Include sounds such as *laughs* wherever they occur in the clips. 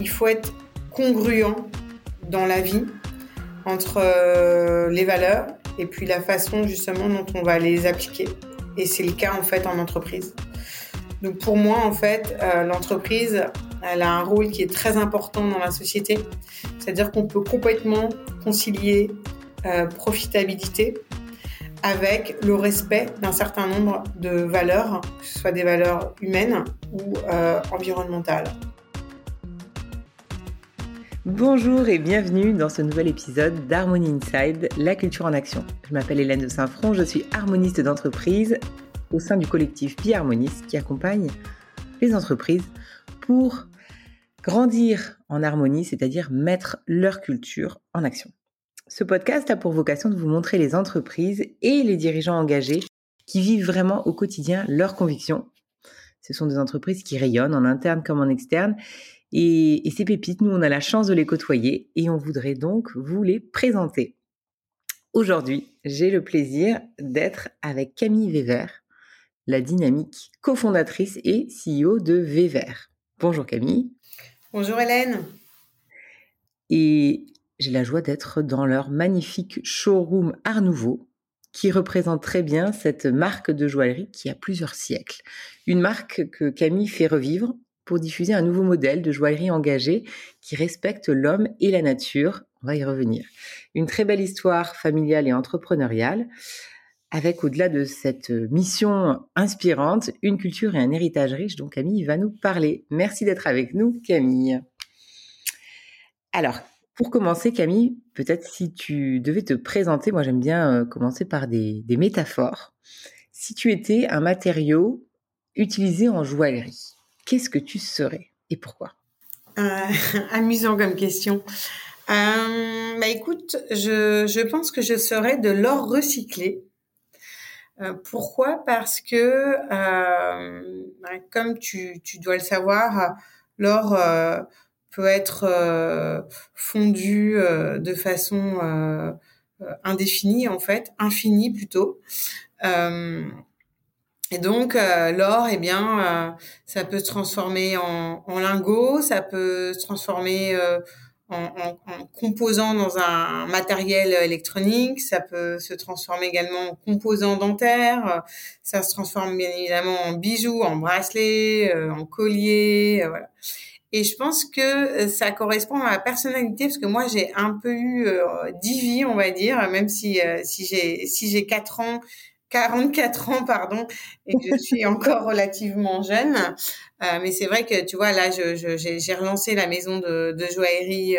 il faut être congruent dans la vie entre euh, les valeurs et puis la façon justement dont on va les appliquer. Et c'est le cas en fait en entreprise. Donc pour moi en fait, euh, l'entreprise, elle a un rôle qui est très important dans la société. C'est-à-dire qu'on peut complètement concilier euh, profitabilité avec le respect d'un certain nombre de valeurs, que ce soit des valeurs humaines ou environnementales. Bonjour et bienvenue dans ce nouvel épisode d'Harmonie Inside, la culture en action. Je m'appelle Hélène de Saint-Front, je suis harmoniste d'entreprise au sein du collectif Bi-Harmoniste qui accompagne les entreprises pour grandir en harmonie, c'est-à-dire mettre leur culture en action. Ce podcast a pour vocation de vous montrer les entreprises et les dirigeants engagés qui vivent vraiment au quotidien leurs convictions. Ce sont des entreprises qui rayonnent en interne comme en externe. Et, ces pépites, nous, on a la chance de les côtoyer et on voudrait donc vous les présenter. Aujourd'hui, j'ai le plaisir d'être avec Camille Wever, la dynamique cofondatrice et CEO de Wever. Bonjour Camille. Bonjour Hélène. Et j'ai la joie d'être dans leur magnifique showroom Art Nouveau, qui représente très bien cette marque de joaillerie qui a plusieurs siècles. Une marque que Camille fait revivre pour diffuser un nouveau modèle de joaillerie engagée qui respecte l'homme et la nature. On va y revenir. Une très belle histoire familiale et entrepreneuriale avec au-delà de cette mission inspirante, une culture et un héritage riche dont Camille va nous parler. Merci d'être avec nous, Camille. Alors, pour commencer, Camille, peut-être si tu devais te présenter, moi j'aime bien euh, commencer par des, métaphores. Si tu étais un matériau utilisé en joaillerie, qu'est-ce que tu serais et pourquoi? Euh, *laughs* Amusant comme question. Euh, bah écoute, je, pense que je serais de l'or recyclé. pourquoi? Parce que, comme tu, tu, dois le savoir, l'or peut être euh, fondu euh, de façon euh, indéfinie en fait, infinie plutôt. Et donc l'or, eh bien, ça peut se transformer en, en lingot, ça peut se transformer en, en, en, composant dans un matériel électronique, ça peut se transformer également en composant dentaire, ça se transforme bien évidemment en bijoux, en bracelets, en collier, voilà. Et je pense que euh, ça correspond à ma personnalité parce que moi j'ai un peu eu euh, dix vies, on va dire, même si euh, si j'ai si j'ai quatre ans, 44 ans pardon, et je suis encore *laughs* relativement jeune. mais c'est vrai que tu vois là, je, j'ai relancé la maison de, de joaillerie.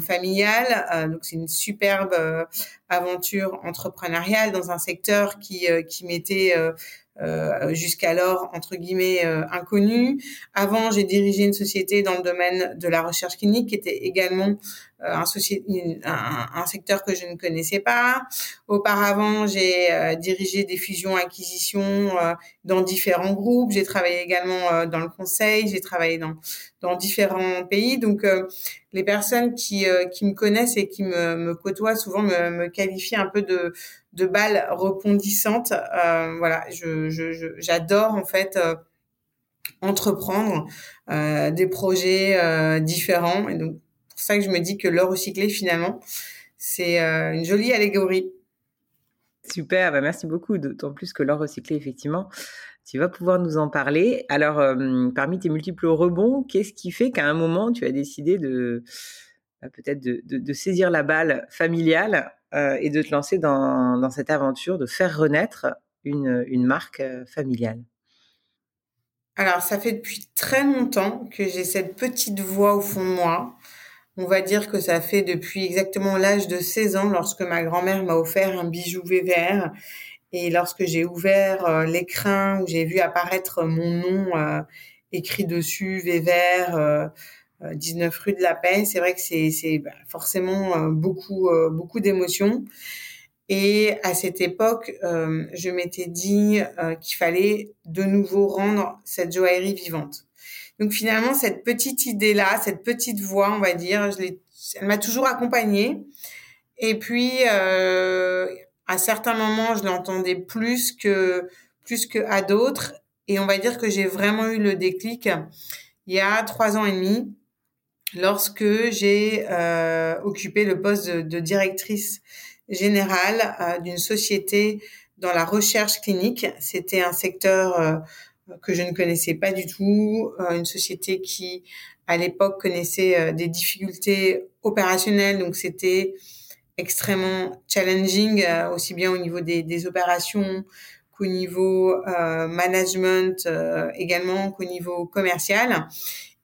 familiale. donc c'est une superbe aventure entrepreneuriale dans un secteur qui qui m'était euh, jusqu'alors entre guillemets euh, inconnu. Avant, j'ai dirigé une société dans le domaine de la recherche clinique qui était également euh, un, un, un, secteur que je ne connaissais pas. Auparavant, j'ai euh, dirigé des fusions-acquisitions dans différents groupes. J'ai travaillé également dans le conseil. J'ai travaillé dans dans différents pays. Donc, les personnes qui qui me connaissent et qui me, me côtoient souvent me, me qualifient un peu de de balles rebondissantes. Euh, voilà, je, j'adore en fait euh, entreprendre euh, des projets différents et donc pour ça que je me dis que l'or recyclé finalement c'est une jolie allégorie. Super, bah merci beaucoup. D'autant plus que l'or recyclé, effectivement, tu vas pouvoir nous en parler. Alors, parmi tes multiples rebonds, qu'est-ce qui fait qu'à un moment, tu as décidé de bah, peut-être de, de, saisir la balle familiale euh, et de te lancer dans, dans, cette aventure de faire renaître une, une marque euh, familiale? Alors, ça fait depuis très longtemps que j'ai cette petite voix au fond de moi. On va dire que ça fait depuis exactement l'âge de 16 ans lorsque ma grand-mère m'a offert un bijou VVR et lorsque j'ai ouvert euh, l'écrin où j'ai vu apparaître mon nom écrit dessus VVR 19 rue de la Paix. C'est vrai que c'est bah, forcément euh, beaucoup euh, beaucoup d'émotions. Et à cette époque, euh, je m'étais dit qu'il fallait de nouveau rendre cette joaillerie vivante. Donc finalement, cette petite idée-là, cette petite voix, on va dire, je elle m'a toujours accompagnée. Et puis, à certains moments, je l'entendais plus que plus que à d'autres. Et on va dire que j'ai vraiment eu le déclic il y a trois ans et demi lorsque j'ai euh, occupé le poste de, directrice générale d'une société dans la recherche clinique. C'était un secteur que je ne connaissais pas du tout, une société qui à l'époque connaissait des difficultés opérationnelles, donc c'était extrêmement challenging, aussi bien au niveau des, des opérations qu'au niveau euh, management euh, également qu'au niveau commercial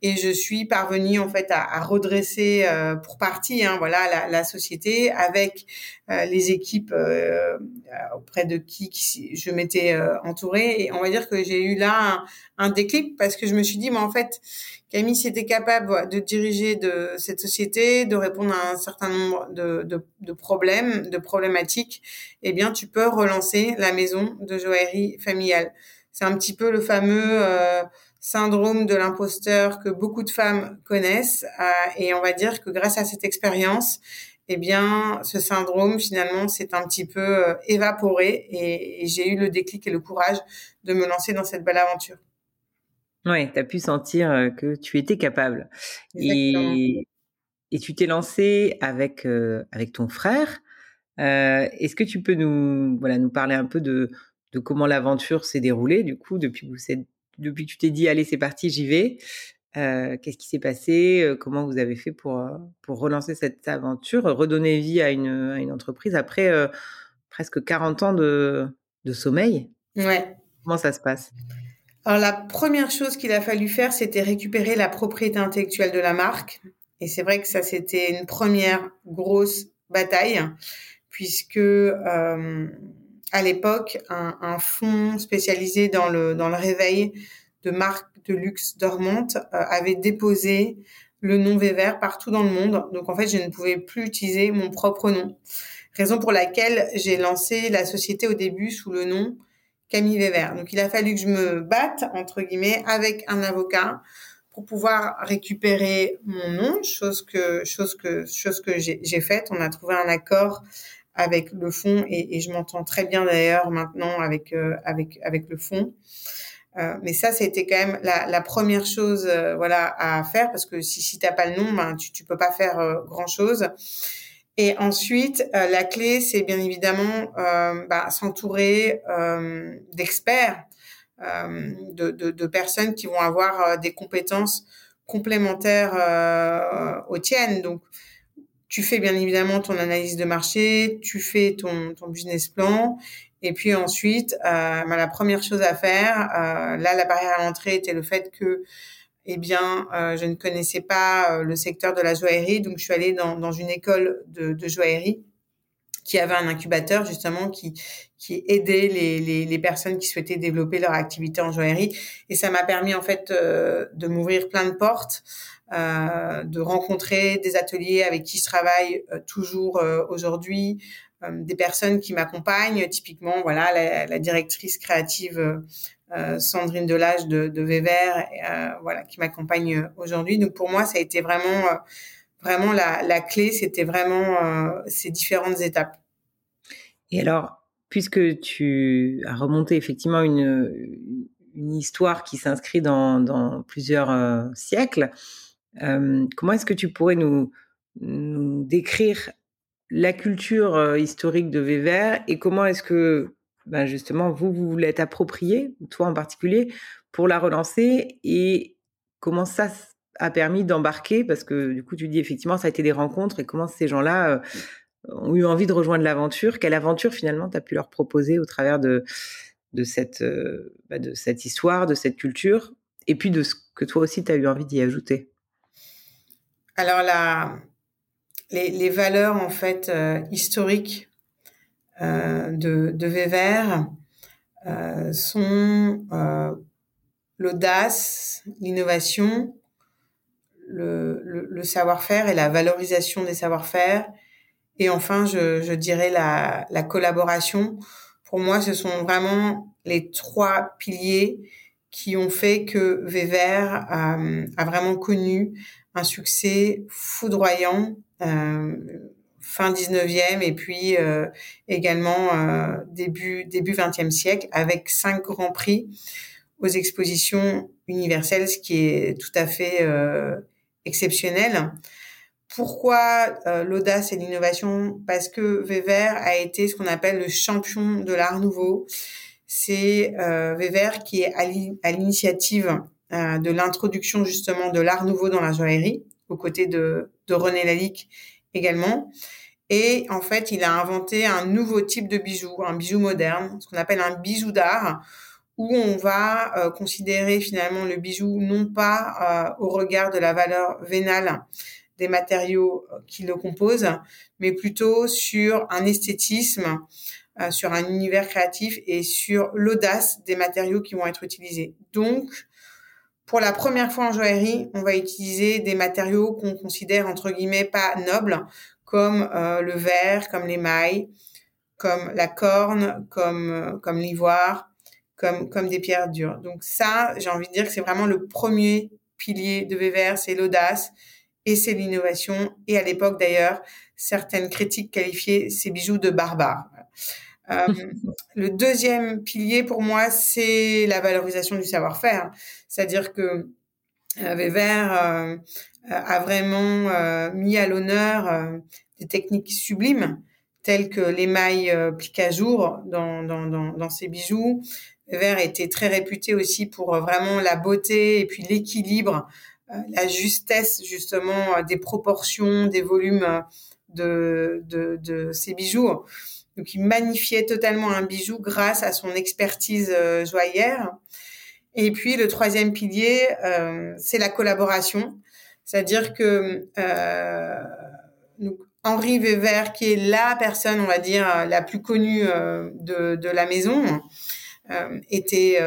et je suis parvenue en fait à, à redresser euh, pour partie hein, voilà la, la, société avec euh, les équipes euh, auprès de qui, qui je m'étais entourée. Et on va dire que j'ai eu là un, un, déclic parce que je me suis dit mais en fait Camille tu capable de diriger de cette société de répondre à un certain nombre de, de, de problèmes de problématiques eh bien tu peux relancer la maison de joaillerie familiale. C'est un petit peu le fameux syndrome de l'imposteur que beaucoup de femmes connaissent. Euh, et on va dire que grâce à cette expérience, eh bien, ce syndrome, finalement, s'est un petit peu euh, évaporé et, j'ai eu le déclic et le courage de me lancer dans cette belle aventure. Ouais, tu as pu sentir euh, que tu étais capable. Et, et tu t'es lancé avec, avec ton frère. Est-ce que tu peux nous, voilà, nous parler un peu de, de comment l'aventure s'est déroulée, du coup, depuis que vous êtes depuis que tu t'es dit allez c'est parti j'y vais euh, Qu'est-ce qui s'est passé euh, Comment vous avez fait pour euh, pour relancer cette aventure, redonner vie à une à une entreprise après presque 40 ans de de sommeil? Ouais. Comment ça se passe? Alors la première chose qu'il a fallu faire, c'était récupérer la propriété intellectuelle de la marque. Et c'est vrai que ça, c'était une première grosse bataille, puisque euh, à l'époque un, un fonds spécialisé dans le dans le réveil de marques de luxe dormantes euh, avait déposé le nom Vévert partout dans le monde. Donc en fait, je ne pouvais plus utiliser mon propre nom. Raison pour laquelle j'ai lancé la société au début sous le nom Camille Vévert. Donc il a fallu que je me batte entre guillemets avec un avocat pour pouvoir récupérer mon nom, chose que chose que chose que j'ai faite. On a trouvé un accord avec le fond et, et je m'entends très bien d'ailleurs maintenant avec euh, avec avec le fond. Euh, mais ça, c'était quand même la, la première chose, euh, voilà, à faire parce que si si t'as pas le nom, ben tu tu peux pas faire euh, grand chose. Et ensuite, la clé, c'est bien évidemment bah, s'entourer d'experts, de, de, de, personnes qui vont avoir des compétences complémentaires aux tiennes. Donc, tu fais bien évidemment ton analyse de marché, tu fais ton, ton business plan. Et puis ensuite, euh, bah, la première chose à faire, euh, là, la barrière à l'entrée était le fait que, eh bien, euh, je ne connaissais pas euh, le secteur de la joaillerie, donc je suis allée dans, dans une école de, de joaillerie qui avait un incubateur justement qui qui aidait les, les, les, personnes qui souhaitaient développer leur activité en joaillerie et ça m'a permis en fait euh, de m'ouvrir plein de portes de rencontrer des ateliers avec qui je travaille euh, toujours euh, aujourd'hui, des personnes qui m'accompagnent, typiquement voilà la, la directrice créative Sandrine Delage de, de Vévert, voilà qui m'accompagne aujourd'hui. Donc pour moi ça a été vraiment vraiment la, la clé, c'était vraiment ces différentes étapes. Et alors, puisque tu as remonté effectivement une, une histoire qui s'inscrit dans, dans plusieurs siècles, comment est-ce que tu pourrais nous, décrire la culture historique de Vévert et comment est-ce que ben justement vous vous l'êtes approprié, toi en particulier, pour la relancer et comment ça a permis d'embarquer? Parce que du coup tu dis effectivement ça a été des rencontres et comment ces gens-là ont eu envie de rejoindre l'aventure, quelle aventure finalement tu as pu leur proposer au travers de de cette bah, de cette histoire, de cette culture et puis de ce que toi aussi tu as eu envie d'y ajouter? Alors les, valeurs en fait euh, historiques euh, de, de euh, sont l'audace, l'innovation, le, savoir-faire et la valorisation des savoir-faire, et enfin je, dirais la, la collaboration. Pour moi, ce sont vraiment les trois piliers qui ont fait que Weber euh, a vraiment connu un succès foudroyant euh, fin 19e et puis euh, également euh, début début 20e siècle avec cinq grands prix aux expositions universelles, ce qui est tout à fait exceptionnelle. Pourquoi l'audace et l'innovation? Parce que Weber a été ce qu'on appelle le champion de l'art nouveau. C'est Weber qui est à l'initiative de l'introduction justement de l'art nouveau dans la joaillerie, aux côtés de, de René Lalique également. Et en fait, il a inventé un nouveau type de bijou, un bijou moderne, ce qu'on appelle un bijou d'art, où on va euh, considérer finalement le bijou non pas euh, au regard de la valeur vénale des matériaux euh, qui le composent, mais plutôt sur un esthétisme, sur un univers créatif et sur l'audace des matériaux qui vont être utilisés. Donc, pour la première fois en joaillerie, on va utiliser des matériaux qu'on considère entre guillemets pas nobles, comme euh, le verre, comme l'émail, comme la corne, comme euh, comme l'ivoire, comme comme des pierres dures. Donc ça, j'ai envie de dire que c'est vraiment le premier pilier de Weber, c'est l'audace et c'est l'innovation. Et à l'époque d'ailleurs, certaines critiques qualifiaient ces bijoux de barbares. Euh, le deuxième pilier pour moi, c'est la valorisation du savoir-faire. C'est-à-dire que euh, Weber euh, a vraiment mis à l'honneur des techniques sublimes telles que l'émail plique à jour dans, ses bijoux. Weber était très réputé aussi pour vraiment la beauté et puis l'équilibre, la justesse justement des proportions, des volumes de ses bijoux. Donc, il magnifiait totalement un bijou grâce à son expertise euh. Et puis, le troisième pilier, euh, c'est la collaboration. C'est-à-dire que euh, Henri Weber, qui est la personne, on va dire, la plus connue de, de, la maison, était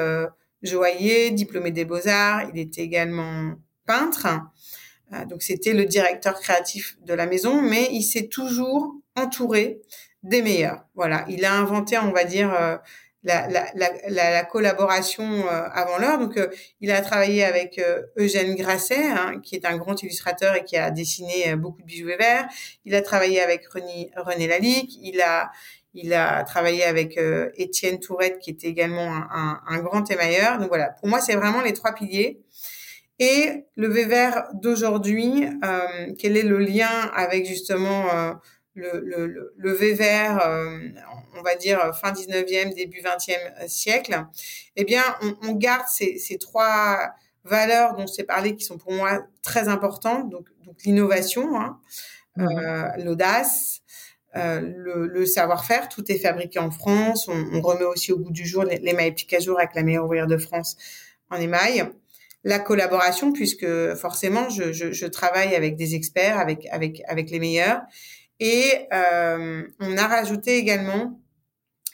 joaillier, diplômé des beaux-arts. Il était également peintre. donc, c'était le directeur créatif de la maison, mais il s'est toujours entouré des meilleurs. Voilà, il a inventé, on va dire, euh, la, la, la, la, collaboration euh, avant l'heure. Donc, euh, il a travaillé avec Eugène Grasset, hein, qui est un grand illustrateur et qui a dessiné beaucoup de bijoux et. Il a travaillé avec René, René Lalique. Il a il a travaillé avec Étienne Tourette, qui était également un, un, grand émailleur. Donc voilà, pour moi, c'est vraiment les trois piliers. Et le Weber d'aujourd'hui, quel est le lien avec justement le, le, le Weber, euh, on va dire fin 19e, début 20e siècle, eh bien, on, on garde ces, ces, trois valeurs dont j'ai parlé qui sont pour moi très importantes. Donc, donc l'innovation, hein, euh, l'audace, euh, le, le savoir-faire. Tout est fabriqué en France. On, on, remet aussi au goût du jour l'émail pique à jour avec la meilleure ouvrière de France en émail. La collaboration, puisque forcément, je, je, je travaille avec des experts, avec, avec, avec les meilleurs. Et euh, on a rajouté également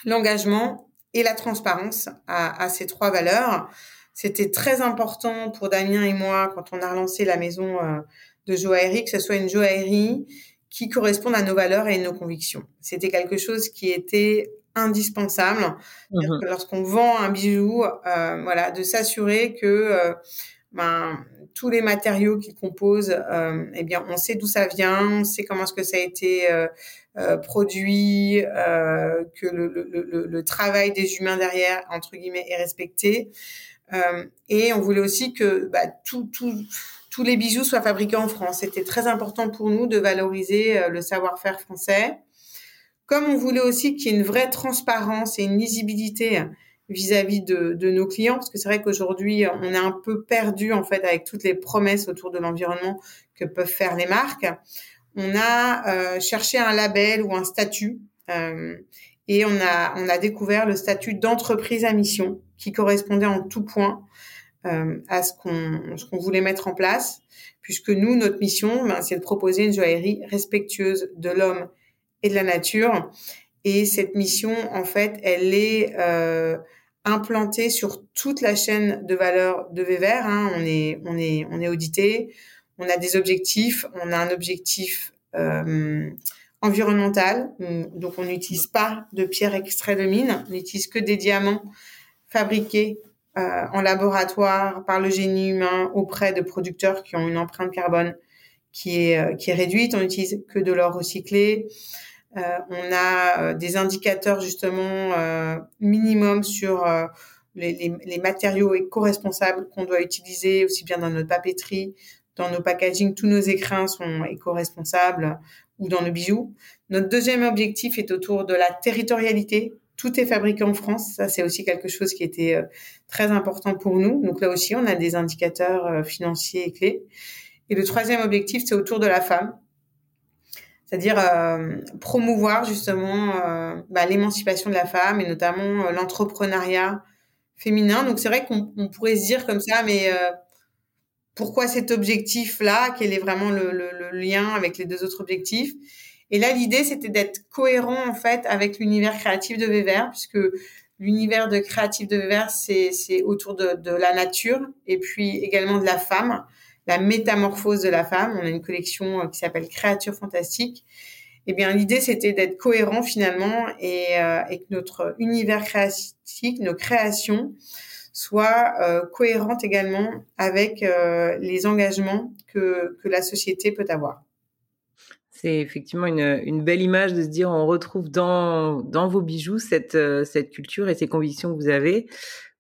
l'engagement et la transparence à, à, ces trois valeurs. C'était très important pour Damien et moi quand on a relancé la maison euh, de joaillerie, que ce soit une joaillerie qui corresponde à nos valeurs et nos convictions. C'était quelque chose qui était indispensable mmh lorsqu'on vend un bijou, euh, voilà, de s'assurer que euh, ben, tous les matériaux qu'il compose, euh, eh bien, on sait d'où ça vient, on sait comment est-ce que ça a été euh, euh produit, euh, que le, le, le, travail des humains derrière, entre guillemets, est respecté. Euh, et on voulait aussi que bah, tout, tout, tous les bijoux soient fabriqués en France. C'était très important pour nous de valoriser le savoir-faire français. Comme on voulait aussi qu'il y ait une vraie transparence et une lisibilité vis-à-vis de, de, nos clients parce que c'est vrai qu'aujourd'hui on est un peu perdu en fait avec toutes les promesses autour de l'environnement que peuvent faire les marques. On a euh, cherché un label ou un statut euh, et on a on a découvert le statut d'entreprise à mission qui correspondait en tout point euh, à ce qu'on qu'on voulait mettre en place puisque nous notre mission ben, c'est de proposer une joaillerie respectueuse de l'homme et de la nature et cette mission en fait elle est euh, implanté sur toute la chaîne de valeur de Weber. Hein. On est, on est, on est audité. On a des objectifs. On a un objectif euh, environnemental. Donc, on n'utilise pas de pierres extraits de mine. On n'utilise que des diamants fabriqués euh, en laboratoire par le génie humain auprès de producteurs qui ont une empreinte carbone qui est, euh, qui est réduite. On n'utilise que de l'or recyclé. Euh, on a euh, des indicateurs justement euh, minimum sur les, les, les, matériaux éco-responsables qu'on doit utiliser aussi bien dans notre papeterie, dans nos packaging, tous nos écrins sont éco-responsables ou dans nos bijoux. Notre deuxième objectif est autour de la territorialité. Tout est fabriqué en France. Ça, c'est aussi quelque chose qui était très important pour nous. Donc là aussi, on a des indicateurs financiers et clés. Et le troisième objectif, c'est autour de la femme. C'est-à-dire euh, promouvoir justement bah, l'émancipation de la femme et notamment l'entrepreneuriat féminin. Donc c'est vrai qu'on pourrait se dire comme ça, mais pourquoi cet objectif-là? Quel est vraiment le, lien avec les deux autres objectifs? Et là, l'idée, c'était d'être cohérent, en fait, avec l'univers créatif de Vévert, puisque l'univers de créatif de Vévert, c'est, c'est autour de la nature et puis également de la femme, la métamorphose de la femme. On a une collection euh, qui s'appelle Créatures fantastiques. Eh bien, l'idée, c'était d'être cohérent finalement et, euh, et que notre univers créatif, nos créations, soient euh, cohérentes également avec euh, les engagements que, que la société peut avoir. C'est effectivement une, une, belle image de se dire on retrouve dans, dans vos bijoux cette, euh, cette culture et ces convictions que vous avez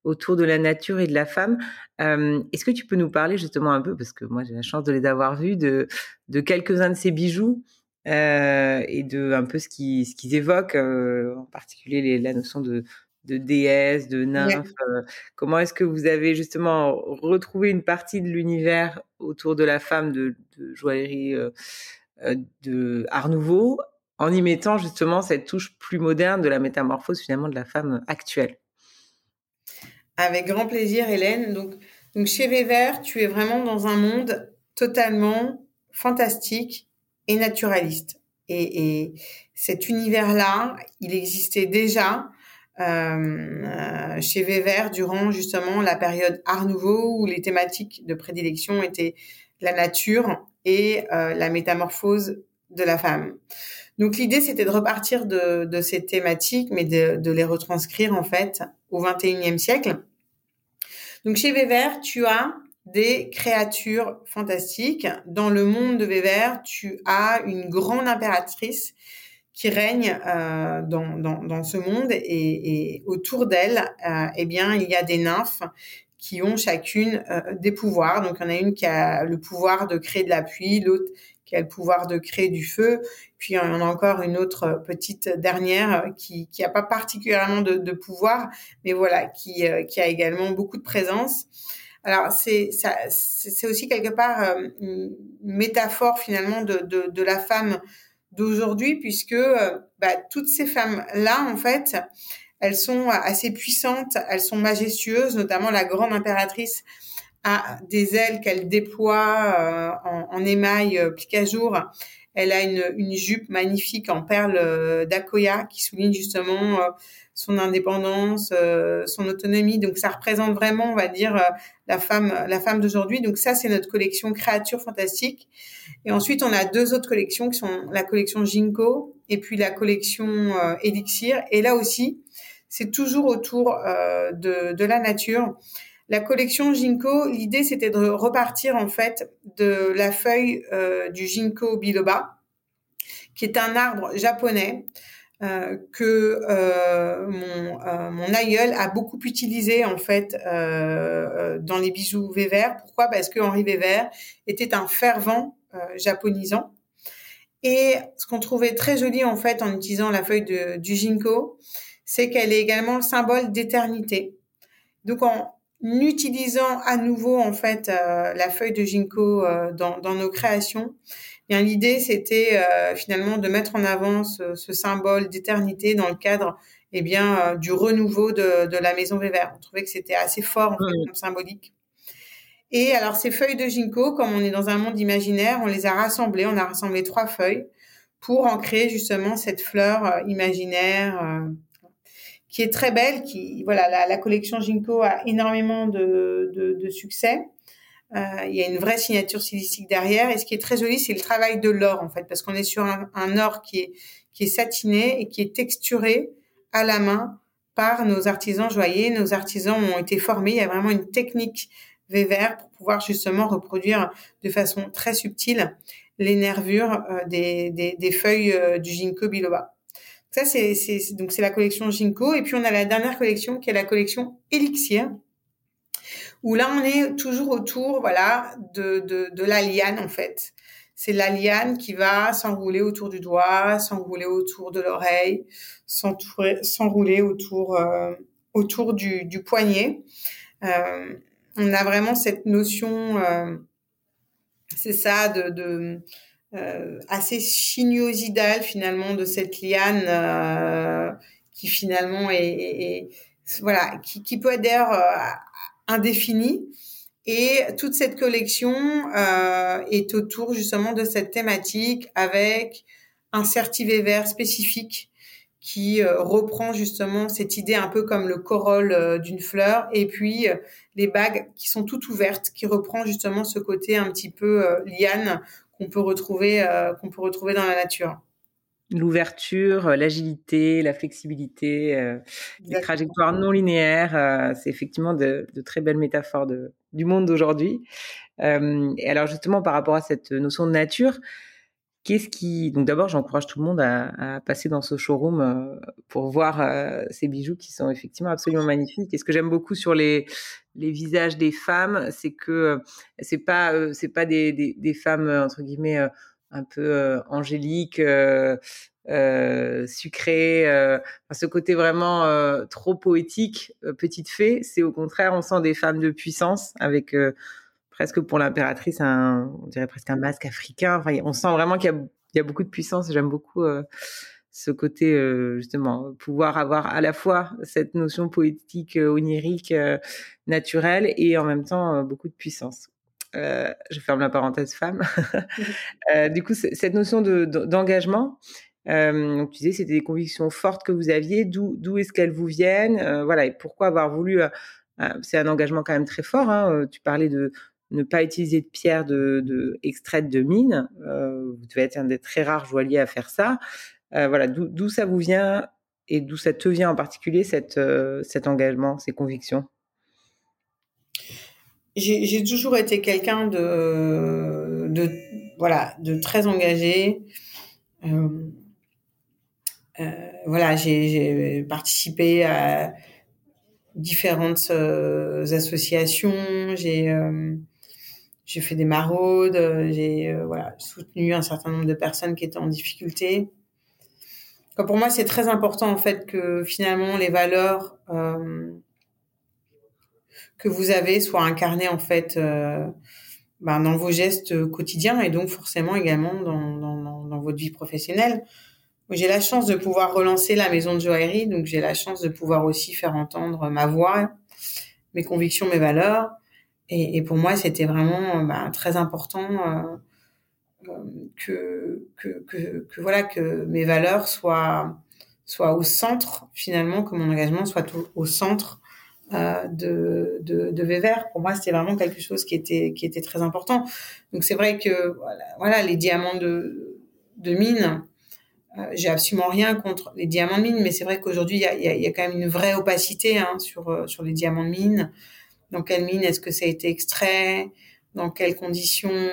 autour de la nature et de la femme. Euh, Est-ce que tu peux nous parler justement un peu, parce que moi j'ai la chance de les avoir vus, de, de quelques-uns de ces bijoux euh, et de un peu ce qu'ils ce qu'ils évoquent, euh, en particulier les, la notion de, de déesse, de nymphe. Comment est-ce que vous avez justement retrouvé une partie de l'univers autour de la femme de, de joaillerie de Art Nouveau en y mettant justement cette touche plus moderne de la métamorphose finalement de la femme actuelle? Avec grand plaisir, Hélène. Donc, donc chez Vévert, tu es vraiment dans un monde totalement fantastique et naturaliste. Et, et cet univers-là, il existait déjà euh, chez Vévert durant justement la période Art Nouveau où les thématiques de prédilection étaient la nature et euh, la métamorphose de la femme. Donc l'idée, c'était de repartir de, de, ces thématiques, mais de, de, les retranscrire en fait au 21e siècle. Donc chez Weber, tu as des créatures fantastiques. Dans le monde de Weber, tu as une grande impératrice qui règne euh, dans, dans, dans, ce monde et, et autour d'elle, euh, eh bien, il y a des nymphes qui ont chacune euh, des pouvoirs. Donc, il y en a une qui a le pouvoir de créer de la pluie, l'autre qui a le pouvoir de créer du feu. Puis, en a encore une autre petite dernière qui qui a pas particulièrement de, de pouvoir, mais voilà, qui euh, qui a également beaucoup de présence. Alors, c'est aussi quelque part euh, une métaphore finalement de, de, de la femme d'aujourd'hui, puisque bah, toutes ces femmes là, en fait, elles sont assez puissantes, elles sont majestueuses, notamment la grande impératrice a des ailes qu'elle déploie euh, en, en, émail euh, à jour. Elle a une, une jupe magnifique en perles euh, d'Akoya qui souligne justement son indépendance, son autonomie. Donc ça représente vraiment, on va dire, la femme, la femme d'aujourd'hui. Donc ça, c'est notre collection créatures fantastiques. Et ensuite, on a deux autres collections qui sont la collection Jinko et puis la collection Elixir. Et là aussi, c'est toujours autour de, de, la nature. La collection Ginkgo, l'idée c'était de repartir en fait de la feuille euh, du Ginkgo biloba, qui est un arbre japonais euh, que euh, mon, aïeul a beaucoup utilisé en fait dans les bijoux Vévert. Pourquoi? Parce que Henri Vévert était un fervent japonisant. Et ce qu'on trouvait très joli en fait en utilisant la feuille de, du ginkgo, c'est qu'elle est également le symbole d'éternité. Donc en utilisant à nouveau en fait euh, la feuille de ginkgo euh, dans, dans, nos créations, bien l'idée c'était euh, finalement de mettre en avant ce, ce symbole d'éternité dans le cadre eh bien euh, du renouveau de, de, la maison Weber. On trouvait que c'était assez fort en fait, comme symbolique. Et alors ces feuilles de ginkgo, comme on est dans un monde imaginaire, on les a rassemblées. On a rassemblé trois feuilles pour en créer justement cette fleur imaginaire qui est très belle, qui voilà la, la collection Ginkgo a énormément de, de, succès. Euh, il y a une vraie signature stylistique derrière et ce qui est très joli c'est le travail de l'or en fait parce qu'on est sur un, un, or qui est qui est satiné et qui est texturé à la main par nos artisans joailliers. Nos artisans ont été formés. Il y a vraiment une technique Vévert pour pouvoir justement reproduire de façon très subtile les nervures euh, des, des, des, feuilles euh, du ginkgo biloba. Ça, c'est, donc c'est la collection Ginkgo. Et puis, on a la dernière collection qui est la collection Elixir, où là, on est toujours autour, voilà, de, de, de la liane, en fait. C'est la liane qui va s'enrouler autour du doigt, s'enrouler autour de l'oreille, s'enrouler autour, euh, autour du, du poignet. Euh, on a vraiment cette notion, euh, c'est ça, de, de assez chignosidale finalement de cette liane euh, qui finalement est, est, voilà, qui, qui peut être euh, indéfinie. Et toute cette collection euh, est autour justement de cette thématique avec un vert spécifique qui euh, reprend justement cette idée un peu comme le corolle euh, d'une fleur et puis euh, les bagues qui sont toutes ouvertes qui reprend justement ce côté un petit peu liane qu'on peut retrouver qu'on peut retrouver dans la nature l'ouverture, l'agilité, la flexibilité, euh, les trajectoires non linéaires, euh, c'est effectivement de, de, très belles métaphores de, du monde d'aujourd'hui. Euh, et alors justement par rapport à cette notion de nature, qu'est-ce qui donc d'abord j'encourage tout le monde à, à, passer dans ce showroom euh, pour voir euh, ces bijoux qui sont effectivement absolument magnifiques. Et ce que j'aime beaucoup sur les les visages des femmes, c'est que c'est pas c'est pas des, des, des femmes entre guillemets un peu euh, angélique, euh, euh, sucré, euh, ce côté vraiment euh, trop poétique, petite fée. C'est au contraire, on sent des femmes de puissance avec presque pour l'impératrice, un, on dirait presque un masque africain. Enfin, on sent vraiment qu'il y, y a, beaucoup de puissance. J'aime beaucoup ce côté justement pouvoir avoir à la fois cette notion poétique onirique naturelle et en même temps beaucoup de puissance. Euh, je ferme la parenthèse femme. *laughs* euh, du coup, cette notion de, d'engagement, euh, tu disais c'était des convictions fortes que vous aviez. D'où, est-ce qu'elles vous viennent? Euh, Voilà. Et pourquoi avoir voulu euh, euh, C'est un engagement quand même très fort. Hein, tu parlais de ne pas utiliser de pierres de, de extraites de mine. vous devez être un des très rares joailliers à faire ça. voilà. D'où, ça vous vient et d'où ça te vient en particulier cette, cet engagement, ces convictions? J'ai toujours été quelqu'un de, de, voilà, de très engagé. Euh, euh, voilà, j'ai participé à différentes euh, associations. J'ai euh, j'ai fait des maraudes. J'ai euh, voilà soutenu un certain nombre de personnes qui étaient en difficulté. Quand pour moi, c'est très important en fait que finalement les valeurs euh, que vous avez soit incarné en fait euh, ben, dans vos gestes quotidiens et donc forcément également dans, dans, dans votre vie professionnelle. J'ai la chance de pouvoir relancer la maison de joaillerie, donc j'ai la chance de pouvoir aussi faire entendre ma voix, mes convictions, mes valeurs. Et, et pour moi, c'était vraiment ben, très important euh, que, que, que, que, voilà que mes valeurs soient soient au centre finalement, que mon engagement soit au, centre euh, de, de, de Vévert. Pour moi, c'était vraiment quelque chose qui était, qui était très important. Donc c'est vrai que voilà, les diamants de, de mine, euh, j'ai absolument rien contre les diamants de mine, mais c'est vrai qu'aujourd'hui, il y a, y, a, y a, quand même une vraie opacité hein, sur, euh, sur les diamants de mine. Dans quelle mine est-ce que ça a été extrait? Dans quelles conditions?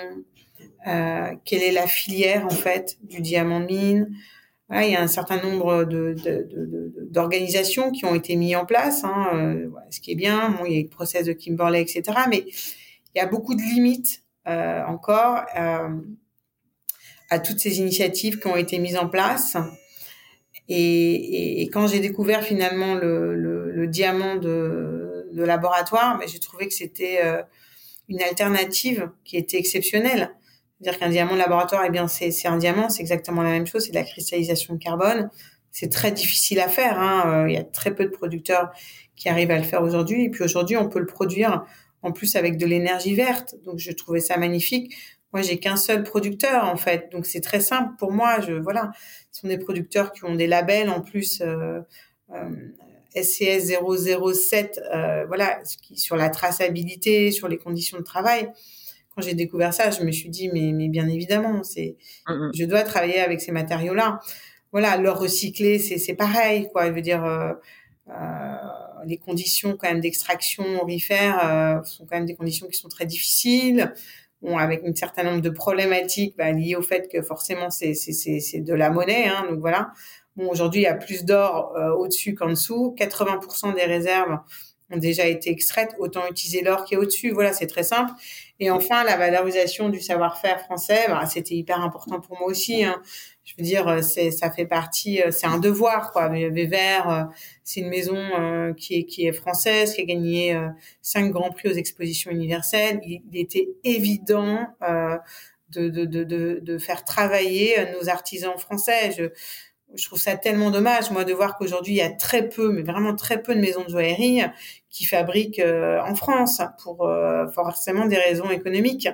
Euh, Quelle est la filière en fait du diamant de mine? Il y a un certain nombre d'organisations qui ont été mis en place, hein, euh, ce qui est bien. Bon, il y a le process de Kimberley, etc. Mais il y a beaucoup de limites euh, encore à toutes ces initiatives qui ont été mises en place. Et, quand j'ai découvert finalement le, le, le diamant de, de laboratoire, mais j'ai trouvé que c'était euh, une alternative qui était exceptionnelle dire qu'un diamant de laboratoire, eh bien, c'est un diamant, c'est exactement la même chose, c'est de la cristallisation de carbone. C'est très difficile à faire. Hein. Euh, il y a très peu de producteurs qui arrivent à le faire aujourd'hui. Et puis aujourd'hui, on peut le produire en plus avec de l'énergie verte. Donc, je trouvais ça magnifique. Moi, j'ai qu'un seul producteur en fait, donc c'est très simple pour moi. Je voilà, ce sont des producteurs qui ont des labels en plus. Euh, SCS 007, euh, voilà, sur la traçabilité, sur les conditions de travail quand j'ai découvert ça, je me suis dit, mais, mais bien évidemment, c'est, mm -hmm. je dois travailler avec ces matériaux-là. Voilà, leur recycler, c'est, c'est pareil, quoi. Je veux dire, euh, euh, les conditions quand même d'extraction aurifère sont quand même des conditions qui sont très difficiles. Bon, avec un certain nombre de problématiques bah, liées au fait que forcément c'est, c'est, c'est, c'est de la monnaie, hein, donc voilà. Bon, aujourd'hui, il y a plus d'or euh, au-dessus qu'en dessous. 80% des réserves ont déjà été extraites, autant utiliser l'or qui est au-dessus. Voilà, c'est très simple. Et enfin, la valorisation du savoir-faire français, bah, c'était hyper important pour moi aussi. Hein. Je veux dire, c'est ça fait partie, c'est un devoir quoi. Weber, c'est une maison qui est qui est française, qui a gagné cinq grands prix aux expositions universelles. Il, était évident de, de, de, de, faire travailler nos artisans français. Je, je trouve ça tellement dommage, moi, de voir qu'aujourd'hui, il y a très peu, mais vraiment très peu de maisons de joaillerie qui fabriquent euh, en France pour euh, forcément des raisons économiques.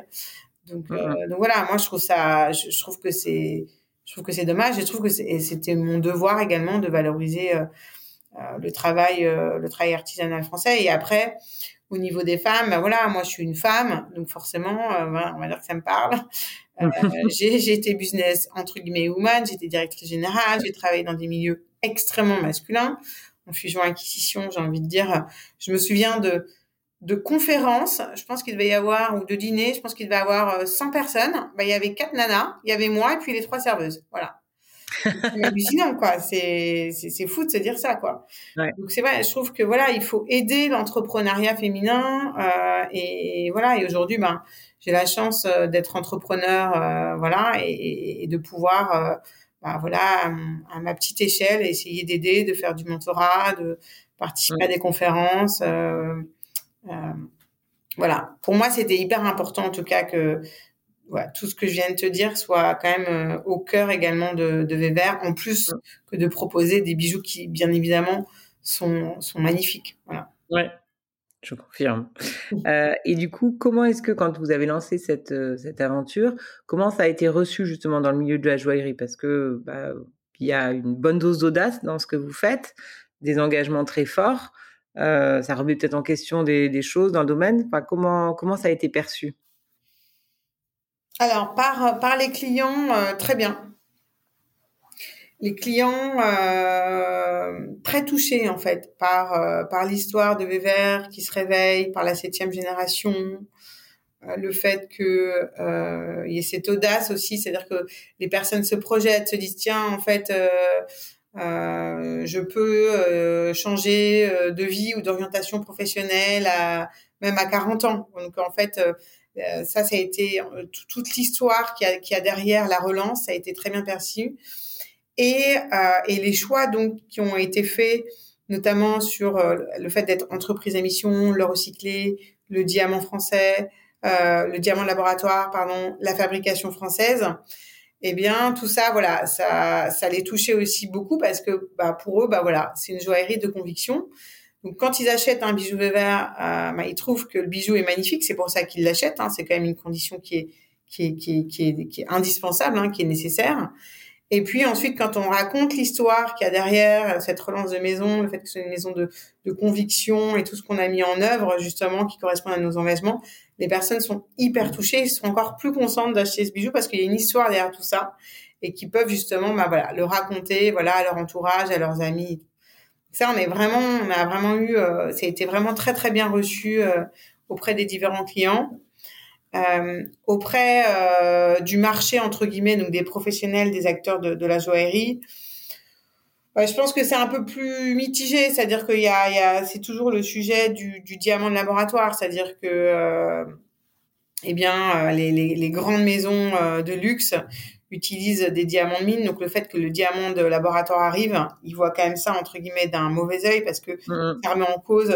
Donc, euh, donc voilà, moi, je trouve ça, je, trouve que c'est, je trouve que c'est dommage. Je trouve que c'était mon devoir également de valoriser le travail, le travail artisanal français. Et après, au niveau des femmes, ben voilà, moi, je suis une femme, donc forcément, on va dire que ça me parle. Euh, *laughs* j'ai été business entre guillemets woman, j'étais directrice générale, j'ai travaillé dans des milieux extrêmement masculins. En fusion-acquisition, j'ai envie de dire, je me souviens de de conférences, je pense qu'il devait y avoir, ou de dîner, je pense qu'il devait y avoir 100 euh, personnes. Bah, il y avait quatre nanas, il y avait moi et puis les trois serveuses. Voilà. C'est hallucinant, quoi. C'est, c'est, fou de se dire ça, quoi. Ouais. Donc, c'est vrai, je trouve que, voilà, il faut aider l'entrepreneuriat féminin, euh, et, voilà. Et aujourd'hui, ben, j'ai la chance euh, d'être entrepreneur, euh, voilà, et, et, de pouvoir, bah, voilà, à, ma petite échelle, essayer d'aider, de faire du mentorat, de participer à des conférences. voilà. Pour moi, c'était hyper important, en tout cas, que voilà, tout ce que je viens de te dire soit quand même au cœur également de, de Weber, en plus que de proposer des bijoux qui, bien évidemment, sont, sont magnifiques. Voilà. Ouais, je confirme. *laughs* Euh, et du coup, comment est-ce que quand vous avez lancé cette, euh, cette aventure, comment ça a été reçu justement dans le milieu de la joaillerie? Parce que bah, il y a une bonne dose d'audace dans ce que vous faites, des engagements très forts. Euh, ça remet peut-être en question des, des, choses dans le domaine. Enfin, comment, comment ça a été perçu? Alors, par, par les clients, euh, très bien les clients euh, très touchés en fait par euh, par l'histoire de Weber qui se réveille, par la septième génération, euh, le fait que euh, il y ait cette audace aussi, c'est-à-dire que les personnes se projettent, se disent tiens en fait je peux changer de vie ou d'orientation professionnelle même à 40 ans. Donc en fait ça, ça a été toute l'histoire qui a, qui a derrière la relance, ça a été très bien perçu et, euh, et les choix donc qui ont été faits notamment sur euh, le fait d'être entreprise à mission, le recycler, le diamant français, euh, le diamant laboratoire, pardon, la fabrication française. Eh bien, tout ça, voilà, ça, ça les touchait aussi beaucoup parce que, bah, pour eux, bah voilà, c'est une joaillerie de conviction. Donc, quand ils achètent un bijou Weber, euh, bah, ils trouvent que le bijou est magnifique. C'est pour ça qu'ils l'achètent. Hein. C'est quand même une condition qui est, indispensable, hein, qui est nécessaire. Et puis ensuite, quand on raconte l'histoire qu'il y a derrière cette relance de maison, le fait que c'est une maison de, de, conviction et tout ce qu'on a mis en œuvre justement qui correspond à nos engagements, les personnes sont hyper touchées, sont encore plus conscientes d'acheter ce bijou parce qu'il y a une histoire derrière tout ça et qui peuvent justement, bah voilà, le raconter, voilà, à leur entourage, à leurs amis. Ça, on vraiment, on a vraiment eu, euh, ça a été vraiment très très bien reçu euh, auprès des différents clients. Euh, auprès du marché entre guillemets, donc des professionnels, des acteurs de, la joaillerie. je pense que c'est un peu plus mitigé, c'est-à-dire qu'il y a, y a c'est toujours le sujet du, diamant de laboratoire, c'est-à-dire que eh bien les, grandes maisons de luxe utilisent des diamants de mine, donc le fait que le diamant de laboratoire arrive, ils voient quand même ça entre guillemets d'un mauvais œil parce que mmh. ça remet en cause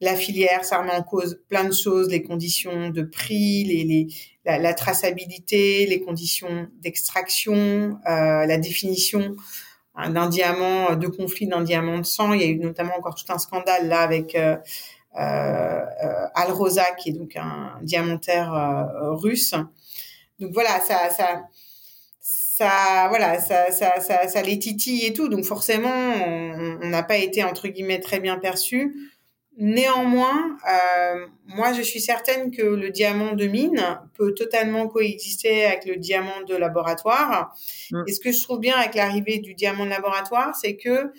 la filière, ça remet en cause plein de choses, les conditions de prix, les, les la, la, traçabilité, les conditions d'extraction, euh, la définition hein, d'un diamant de conflit, d'un diamant de sang. Il y a eu notamment encore tout un scandale là avec euh, euh, Al Rosa, qui est donc un diamantaire euh, russe. Donc voilà, ça, ça, ça, voilà, ça, ça, ça, ça les titille et tout. Donc forcément, on n'a pas été entre guillemets très bien perçu. Néanmoins, euh, moi, je suis certaine que le diamant de mine peut totalement coexister avec le diamant de laboratoire. Mm. Et ce que je trouve bien avec l'arrivée du diamant de laboratoire, c'est que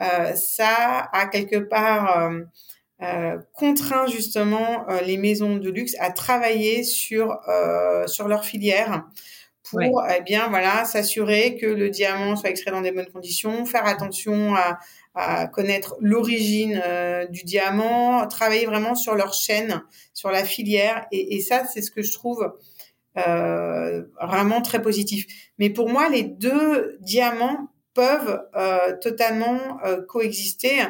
euh, ça a quelque part euh, contraint justement les maisons de luxe à travailler sur sur leur filière pour eh bien voilà s'assurer que le diamant soit extrait dans des bonnes conditions, faire attention à, à connaître l'origine euh, du diamant, travailler vraiment sur leur chaîne, sur la filière et, et ça c'est ce que je trouve euh, vraiment très positif. Mais pour moi les deux diamants peuvent euh, totalement euh, coexister.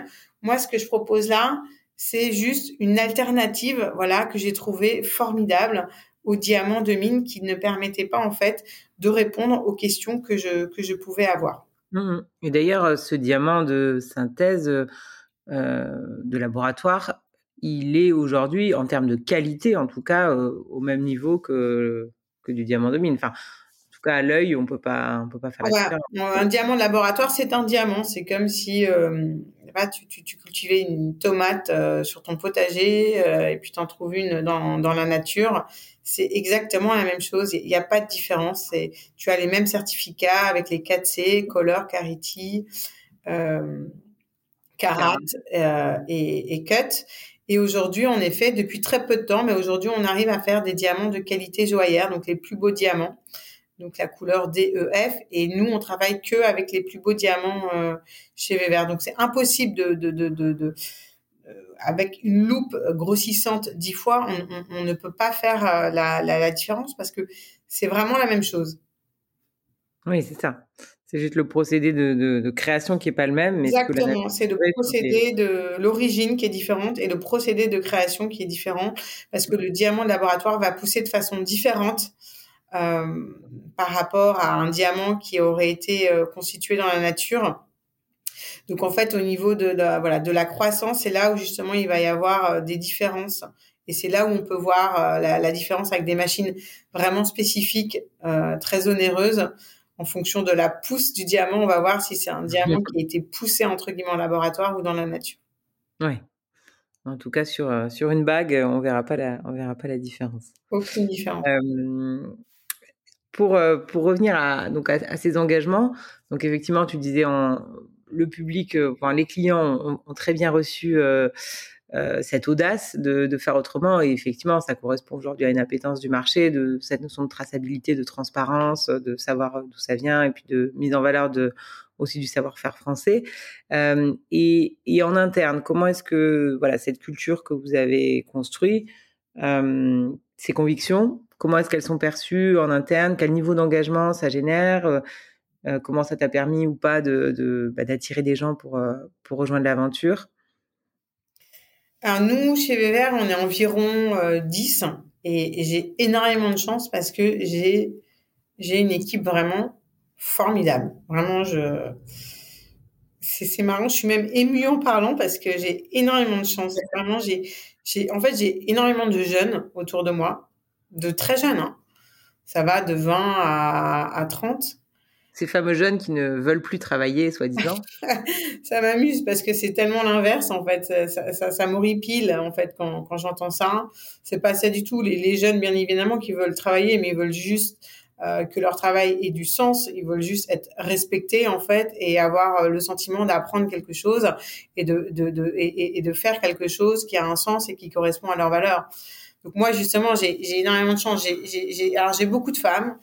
Moi ce que je propose là, c'est juste une alternative, voilà, que j'ai trouvé formidable au diamant de mine qui ne permettait pas en fait de répondre aux questions que je que pouvais avoir. Mmh Et d'ailleurs, euh, ce diamant de synthèse euh, de laboratoire, il est aujourd'hui, en termes de qualité, en tout cas, euh, au même niveau que du diamant de mine. Cas, à l'œil, on peut pas, on peut pas faire la différence. Un diamant de laboratoire, c'est un diamant. C'est comme si euh, tu, tu, tu, cultivais une tomate euh, sur ton potager euh, et puis tu en trouves une dans, dans la nature. C'est exactement la même chose. Il n'y a pas de différence. Tu as les mêmes certificats avec les 4C, Color, Carity, Carat et, et Cut. Et aujourd'hui, en effet, depuis très peu de temps, mais aujourd'hui, on arrive à faire des diamants de qualité joaillère, donc les plus beaux diamants, donc la couleur DEF. Et nous, on travaille que avec les plus beaux diamants euh, chez Weber. Donc c'est impossible de, de, de, de, de avec une loupe grossissante dix fois, on, on, on, ne peut pas faire euh, la, la, la différence parce que c'est vraiment la même chose. Oui, c'est ça. C'est juste le procédé de, création qui est pas le même. Mais Exactement. C'est le procédé de l'origine qui est différente et le procédé de création qui est différent parce que le diamant de laboratoire va pousser de façon différente euh, par rapport à un diamant qui aurait été euh, constitué dans la nature. Donc en fait, au niveau de, de, voilà de la croissance, c'est là où justement il va y avoir euh, des différences. Et c'est là où on peut voir euh, la, la, différence avec des machines vraiment spécifiques, euh, très onéreuses. En fonction de la pousse du diamant, on va voir si c'est un diamant qui a été poussé entre guillemets en laboratoire ou dans la nature. Oui. En tout cas, sur, sur une bague, on verra pas la, on verra pas la différence. Aucune différence. Euh, pour, pour revenir à, donc à, ces engagements, donc effectivement, tu disais le public, enfin, les clients ont, très bien reçu euh, euh, cette audace de, faire autrement. Et effectivement, ça correspond aujourd'hui à une appétence du marché, de cette notion de traçabilité, de transparence, de savoir d'où ça vient, et puis de mise en valeur de aussi du savoir-faire français. Euh, et, en interne, comment est-ce que voilà cette culture que vous avez construite, euh, ces convictions, comment est-ce qu'elles sont perçues en interne, quel niveau d'engagement ça génère euh, comment ça t'a permis ou pas de, de bah, d'attirer des gens pour, euh, pour rejoindre l'aventure Alors nous, chez Weber, on est environ euh, 10 et, et, j'ai énormément de chance parce que j'ai, une équipe vraiment formidable. Vraiment. C'est, marrant, je suis même émue en parlant parce que j'ai énormément de chance. Vraiment, j'ai, en fait, j'ai énormément de jeunes autour de moi, de très jeunes. Hein. Ça va de 20 à, à 30 ces fameux jeunes qui ne veulent plus travailler, soi-disant *laughs* Ça m'amuse parce que c'est tellement l'inverse, en fait. Ça, ça, ça m'horripile, en fait, quand, quand j'entends ça. C'est pas ça du tout. Les, les, jeunes, bien évidemment, qui veulent travailler, mais ils veulent juste euh, que leur travail ait du sens. Ils veulent juste être respectés, en fait, et avoir euh, le sentiment d'apprendre quelque chose et de, de, de, et, et de faire quelque chose qui a un sens et qui correspond à leurs valeurs. Donc moi, justement, j'ai énormément de chance. J'ai, beaucoup de femmes.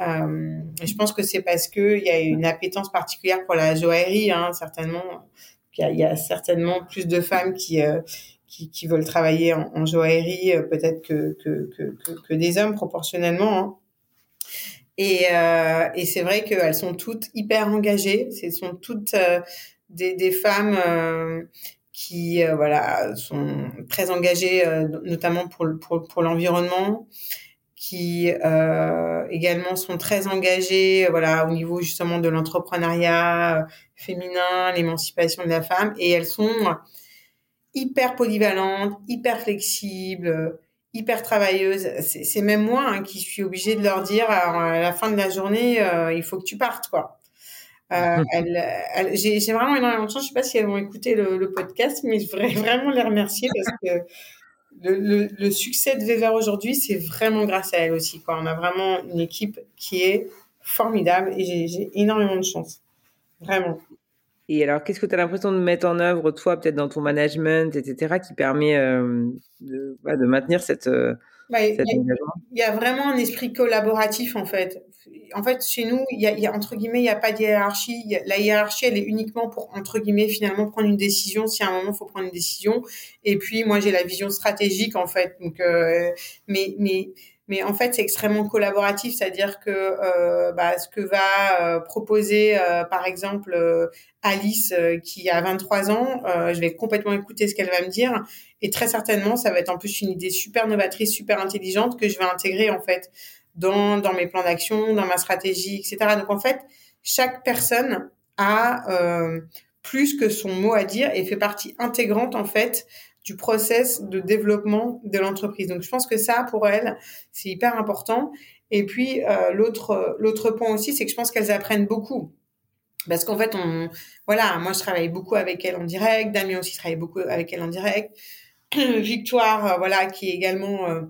Euh, je pense que c'est parce que il y a une appétence particulière pour la joaillerie, hein, certainement. Il y, a, certainement plus de femmes qui euh, qui, veulent travailler en, joaillerie, euh, peut-être que, que, que, des hommes proportionnellement. Hein. Et, c'est vrai qu'elles sont toutes hyper engagées. Ce sont toutes des, femmes euh, qui voilà sont très engagées, notamment pour, pour, pour l'environnement qui euh, également sont très engagés voilà au niveau justement de l'entrepreneuriat euh, féminin, l'émancipation de la femme et elles sont hyper polyvalentes, hyper flexibles, hyper travailleuses. C'est même moi hein, qui suis obligée de leur dire à la fin de la journée euh, il faut que tu partes quoi. Euh, *laughs* elle, elle, j'ai vraiment énormément de chance. Je sais pas si elles vont écouter le, le podcast, mais je voudrais *laughs* vraiment les remercier parce que le, le, le, succès de Wever aujourd'hui, c'est vraiment grâce à elle aussi. Quoi. On a vraiment une équipe qui est formidable et j'ai énormément de chance. Vraiment. Et alors, qu'est-ce que tu as l'impression de mettre en œuvre, toi, peut-être dans ton management, etc., qui permet euh, de, bah, de maintenir cette, euh, bah, il y, a vraiment un esprit collaboratif en fait. En fait, chez nous, il y a, entre guillemets, il n'y a pas de hiérarchie. La hiérarchie, elle est uniquement pour entre guillemets finalement prendre une décision si à un moment il faut prendre une décision. Et puis moi, j'ai la vision stratégique en fait. Donc, euh, mais mais mais en fait c'est extrêmement collaboratif, c'est-à-dire que euh, bah, ce que va euh, proposer par exemple Alice qui a 23 ans, je vais complètement écouter ce qu'elle va me dire et très certainement ça va être en plus une idée super novatrice, super intelligente que je vais intégrer en fait dans dans mes plans d'action, dans ma stratégie, etc. Donc en fait chaque personne a plus que son mot à dire et fait partie intégrante en fait du process de développement de l'entreprise. Donc je pense que ça pour elles c'est hyper important. Et puis euh, l'autre l'autre point aussi c'est que je pense qu'elles apprennent beaucoup parce qu'en fait on voilà moi je travaille beaucoup avec elles en direct, Damien aussi travaille beaucoup avec elles en direct, *clears throat* Victoire euh, voilà qui est également euh,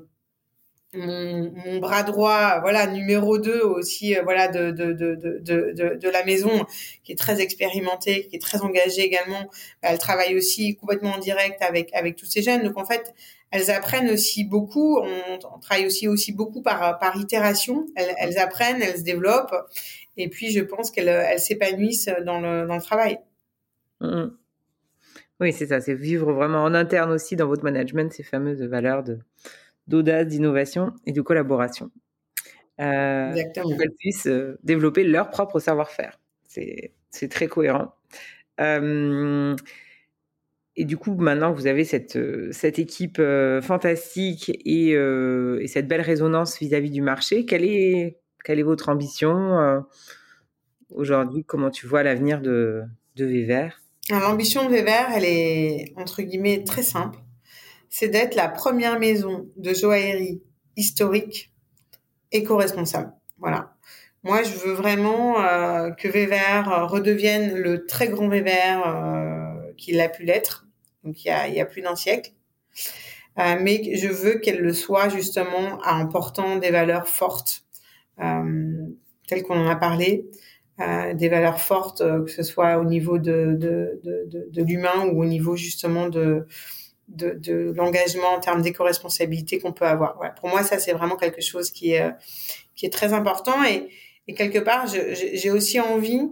mon, bras droit, voilà, numéro 2 aussi, euh, voilà, de, de, de, de, de, la maison, qui est très expérimentée, qui est très engagée également. Bah, elle travaille aussi complètement en direct avec, avec tous ces jeunes. Donc, en fait, elles apprennent aussi beaucoup. On, travaille aussi, aussi beaucoup par, par itération. Elles, elles apprennent, elles se développent. Et puis, je pense qu'elles elles s'épanouissent dans le, dans le travail. Mmh. Oui, c'est ça. C'est vivre vraiment en interne aussi dans votre management ces fameuses valeurs de d'audace, d'innovation et de collaboration. Euh, Exactement. Qu'elles puissent euh, développer leur propre savoir-faire. C'est, c'est très cohérent. Euh, et du coup, maintenant que vous avez cette, euh, cette équipe euh, fantastique et, et, cette belle résonance vis-à-vis du marché, quelle est, quelle est votre ambition aujourd'hui? Comment tu vois l'avenir de, de L'ambition de Vévert, elle est entre guillemets très simple c'est d'être la première maison de joaillerie historique éco-responsable. Voilà. Moi, je veux vraiment euh, que Vévert redevienne le très grand Vévert euh, qu'il a pu l'être, donc il y a, il y a plus d'un siècle. Euh, mais je veux qu'elle le soit justement en portant des valeurs fortes, euh, telles qu'on en a parlé, euh, des valeurs fortes, euh, que ce soit au niveau de, de, de, de l'humain ou au niveau justement de, de, de l'engagement en termes d'éco-responsabilité qu'on peut avoir. Ouais, pour moi, ça, c'est vraiment quelque chose qui est, qui est très important. Et, et quelque part, j'ai aussi envie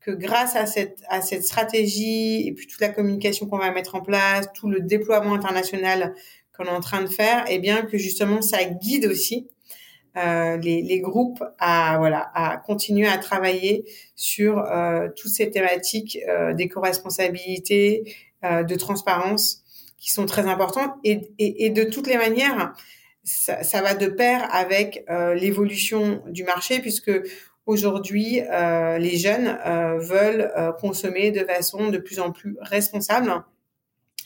que grâce à cette, à cette stratégie et puis toute la communication qu'on va mettre en place, tout le déploiement international qu'on est en train de faire, et eh bien que justement ça guide aussi euh, les, les, groupes à voilà à continuer à travailler sur euh, toutes ces thématiques euh, d'éco-responsabilité, euh, de transparence qui sont très importantes et, et, et de toutes les manières, ça, ça va de pair avec euh, l'évolution du marché puisque aujourd'hui euh, les jeunes euh, veulent euh, consommer de façon de plus en plus responsable.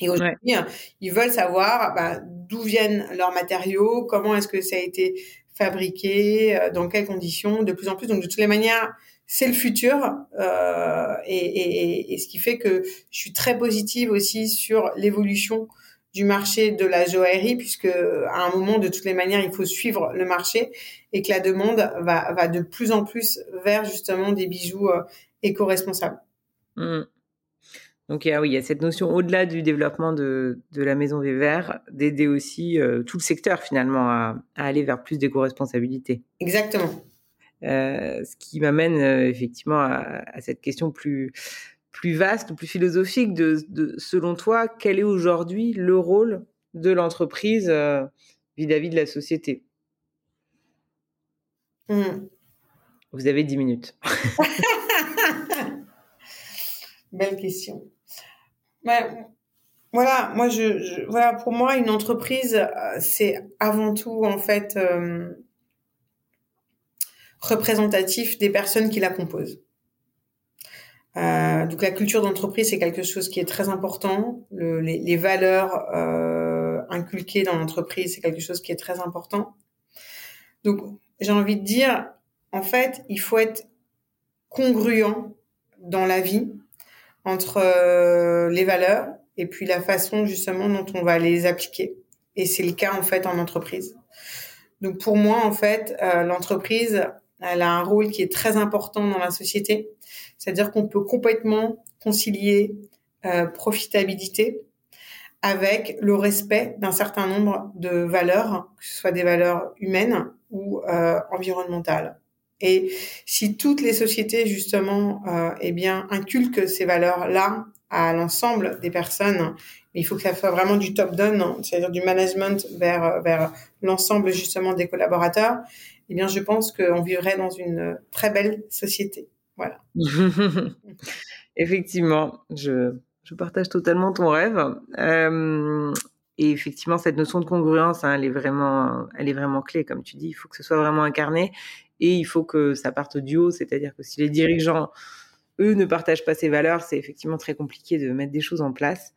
Et aujourd'hui, ils veulent savoir bah, d'où viennent leurs matériaux, comment est-ce que ça a été fabriqué, euh, dans quelles conditions, de plus en plus. Donc de toutes les manières, c'est le futur euh, et, et, et, ce qui fait que je suis très positive aussi sur l'évolution du marché de la joaillerie puisque à un moment de toutes les manières il faut suivre le marché et que la demande va, va de plus en plus vers justement des bijoux euh, éco-responsables. Mmh. Donc oui, il y a cette notion au-delà du développement de, de la maison des verts, d'aider aussi euh, tout le secteur finalement à, à aller vers plus d'éco-responsabilité. Exactement. Euh, ce qui m'amène euh, effectivement à, à, cette question plus plus vaste, plus philosophique de, de selon toi, quel est aujourd'hui le rôle de l'entreprise euh, vis-à-vis de la société? Mmh. Vous avez dix minutes. *laughs* Belle question. Ouais, voilà, moi je, je, voilà pour moi une entreprise c'est avant tout en fait représentatif des personnes qui la composent. Euh, donc la culture d'entreprise c'est quelque chose qui est très important. Le, les, les, valeurs euh, inculquées dans l'entreprise c'est quelque chose qui est très important. Donc j'ai envie de dire en fait il faut être congruent dans la vie entre euh, les valeurs et puis la façon justement dont on va les appliquer. Et c'est le cas en fait en entreprise. Donc pour moi en fait euh, l'entreprise elle a un rôle qui est très important dans la société. C'est-à-dire qu'on peut complètement concilier euh, profitabilité avec le respect d'un certain nombre de valeurs, que ce soit des valeurs humaines ou euh, environnementales. Et si toutes les sociétés justement, euh, eh bien, inculquent ces valeurs-là à l'ensemble des personnes, il faut que ça soit vraiment du top-down, c'est-à-dire du management vers vers l'ensemble justement des collaborateurs. Eh bien, je pense qu'on vivrait dans une très belle société. Voilà. *laughs* Effectivement, je je partage totalement ton rêve. Euh, et effectivement, cette notion de congruence, hein, elle est vraiment, elle est vraiment clé, comme tu dis. Il faut que ce soit vraiment incarné et il faut que ça parte du haut. C'est-à-dire que si les dirigeants, eux, ne partagent pas ces valeurs, c'est effectivement très compliqué de mettre des choses en place.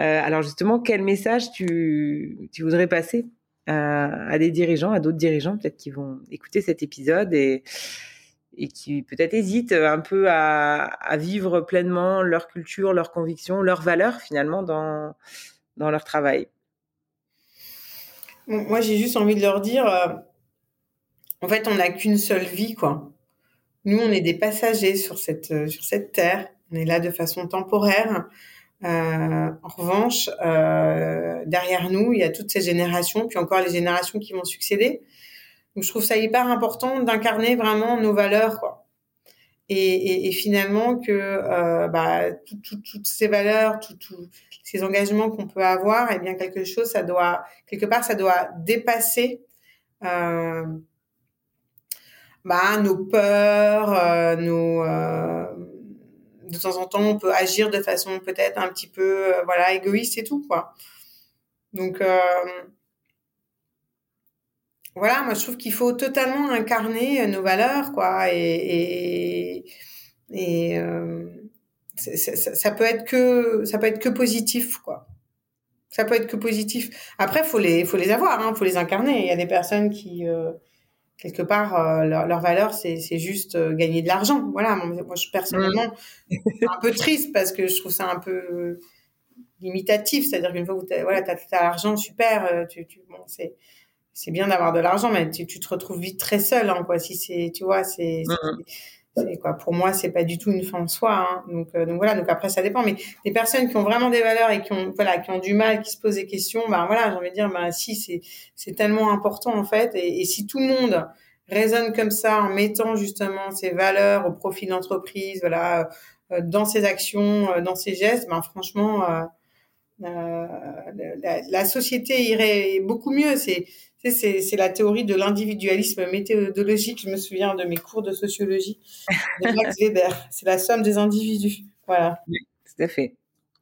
Euh, alors justement, quel message tu, tu voudrais passer? À, des dirigeants, à d'autres dirigeants, peut-être qui vont écouter cet épisode et qui peut-être hésitent un peu à, vivre pleinement leur culture, leurs convictions, leurs valeurs finalement dans, dans leur travail. moi, j'ai juste envie de leur dire, euh, en fait, on n'a qu'une seule vie, quoi. Nous, on est des passagers sur cette, euh, sur cette terre. On est là de façon temporaire. Euh, en revanche, euh, derrière nous, il y a toutes ces générations, puis encore les générations qui vont succéder. Donc, je trouve ça hyper important d'incarner vraiment nos valeurs, quoi. Et, et, et finalement que euh, bah, toutes ces valeurs, tous ces engagements qu'on peut avoir, eh bien quelque chose, ça doit quelque part, ça doit dépasser euh, bah, nos peurs, euh, nos euh, de temps en temps, on peut agir de façon peut-être un petit peu euh, voilà égoïste et tout quoi. Donc euh, voilà, moi je trouve qu'il faut totalement incarner euh, nos valeurs, quoi, et, et, euh, ça, ça, peut être que ça peut être que positif, quoi. Ça peut être que positif. Après, faut les faut les avoir, hein, faut les incarner. Il y a des personnes qui quelque part euh, leur, leur, valeur c'est c'est juste euh, gagner de l'argent. Voilà, moi je personnellement mmh. un peu triste parce que je trouve ça un peu limitatif, c'est-à-dire qu'une fois que t'as, voilà, t'as, as, l'argent, super, tu, tu bon, c'est c'est bien d'avoir de l'argent, mais tu, tu, te retrouves vite très seul, hein, quoi. Si c'est, tu vois, c'est, c'est quoi. Pour moi, c'est pas du tout une fin en soi. Hein. Donc, euh, donc voilà. Donc après, ça dépend. Mais des personnes qui ont vraiment des valeurs et qui ont, voilà, qui ont du mal, qui se posent des questions, ben voilà, j'ai envie de dire, ben si, c'est, c'est tellement important en fait. Et, si tout le monde raisonne comme ça, en mettant justement ses valeurs au profit de l'entreprise, voilà, euh, dans ses actions, euh, dans ses gestes, ben franchement. Euh, euh la, la, société irait beaucoup mieux. C'est c'est la théorie de l'individualisme méthodologique. Je me souviens de mes cours de sociologie de *laughs* Max Weber. C'est la somme des individus. Voilà. Oui, tout à fait.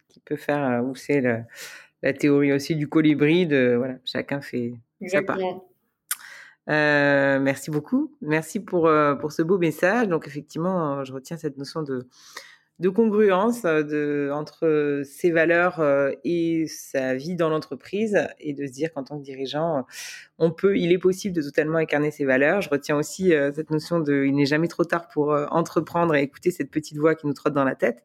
Qui peut faire, euh, ou c'est la théorie aussi du colibri, de voilà, chacun fait Exactement. sa part. Euh, merci beaucoup. Merci pour, euh, pour ce beau message. Donc, effectivement, je retiens cette notion de, de congruence euh, de, entre ses valeurs euh, et sa vie dans l'entreprise et de se dire qu'en tant que dirigeant, on peut, il est possible de totalement incarner ses valeurs. Je retiens aussi euh, cette notion de, il n'est jamais trop tard pour entreprendre et écouter cette petite voix qui nous trotte dans la tête,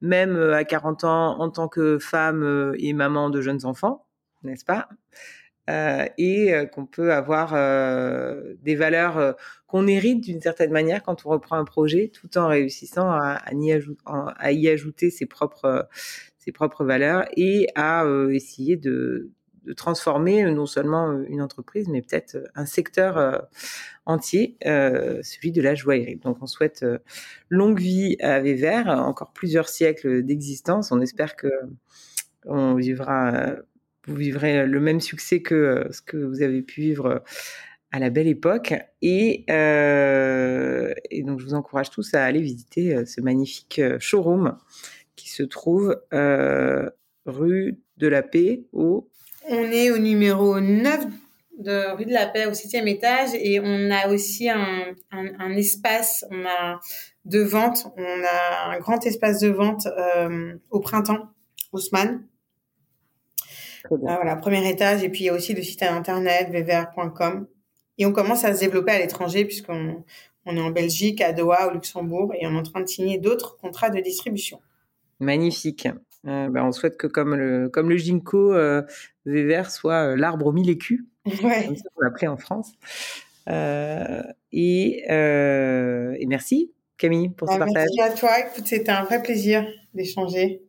même à 40 ans en tant que femme et maman de jeunes enfants, n'est-ce pas? euh, et euh, qu'on peut avoir euh, des valeurs qu'on hérite d'une certaine manière quand on reprend un projet, tout en réussissant à, à, y, ajouter, à y, ajouter ses propres ses propres valeurs et à essayer de, de, transformer non seulement une entreprise, mais peut-être un secteur entier, celui de la joaillerie. Donc on souhaite longue vie à Vévert, encore plusieurs siècles d'existence. On espère que on vivra vous vivrez le même succès que ce que vous avez pu vivre à la belle époque. Et, donc, je vous encourage tous à aller visiter ce magnifique showroom qui se trouve rue de la Paix au... On est au numéro 9 de rue de la Paix au septième étage et on a aussi un, un, espace, on a de vente, on a un grand espace de vente au printemps, Haussmann, ah, voilà, premier étage. Et puis, il y a aussi le site internet, vvr.com. Et on commence à se développer à l'étranger puisqu'on on est en Belgique, à Doha, au Luxembourg, et on est en train de signer d'autres contrats de distribution. Magnifique. Euh, ben, on souhaite que comme le, comme le Ginkgo, euh, soit euh, l'arbre aux mille écus. *laughs* Ouais. Comme ça, on l'appelait en France. Euh, et, et, merci, Camille, pour ce partage. Merci à toi. Écoute, c'était un vrai plaisir d'échanger.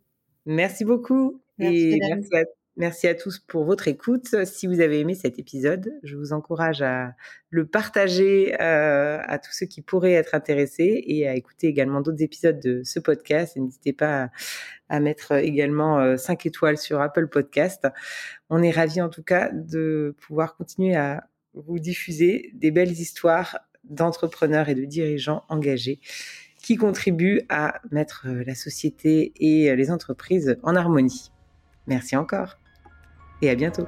Merci beaucoup. et merci à, merci à, tous pour votre écoute. Si vous avez aimé cet épisode, je vous encourage à le partager euh, à tous ceux qui pourraient être intéressés et à écouter également d'autres épisodes de ce podcast. N'hésitez pas à, mettre également 5 euh, étoiles sur Apple Podcast. On est ravis en tout cas de pouvoir continuer à vous diffuser des belles histoires d'entrepreneurs et de dirigeants engagés qui contribuent à mettre euh, la société et les entreprises en harmonie. Merci encore et à bientôt.